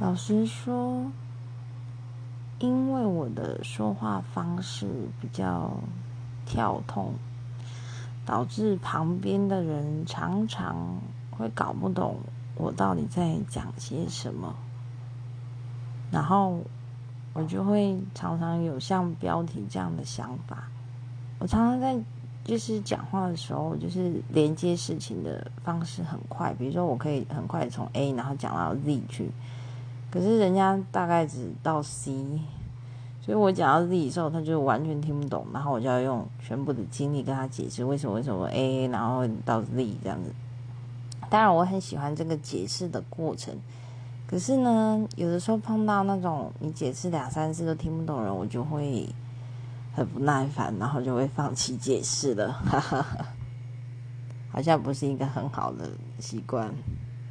老实说，因为我的说话方式比较跳痛，导致旁边的人常常会搞不懂我到底在讲些什么，然后我就会常常有像标题这样的想法。我常常在就是讲话的时候，就是连接事情的方式很快，比如说我可以很快从 A 然后讲到 Z 去。可是人家大概只到 C，所以我讲到 Z 的时候，他就完全听不懂，然后我就要用全部的精力跟他解释为什么为什么 A，然后到 Z 这样子。当然我很喜欢这个解释的过程，可是呢，有的时候碰到那种你解释两三次都听不懂人，我就会很不耐烦，然后就会放弃解释了，哈哈哈，好像不是一个很好的习惯。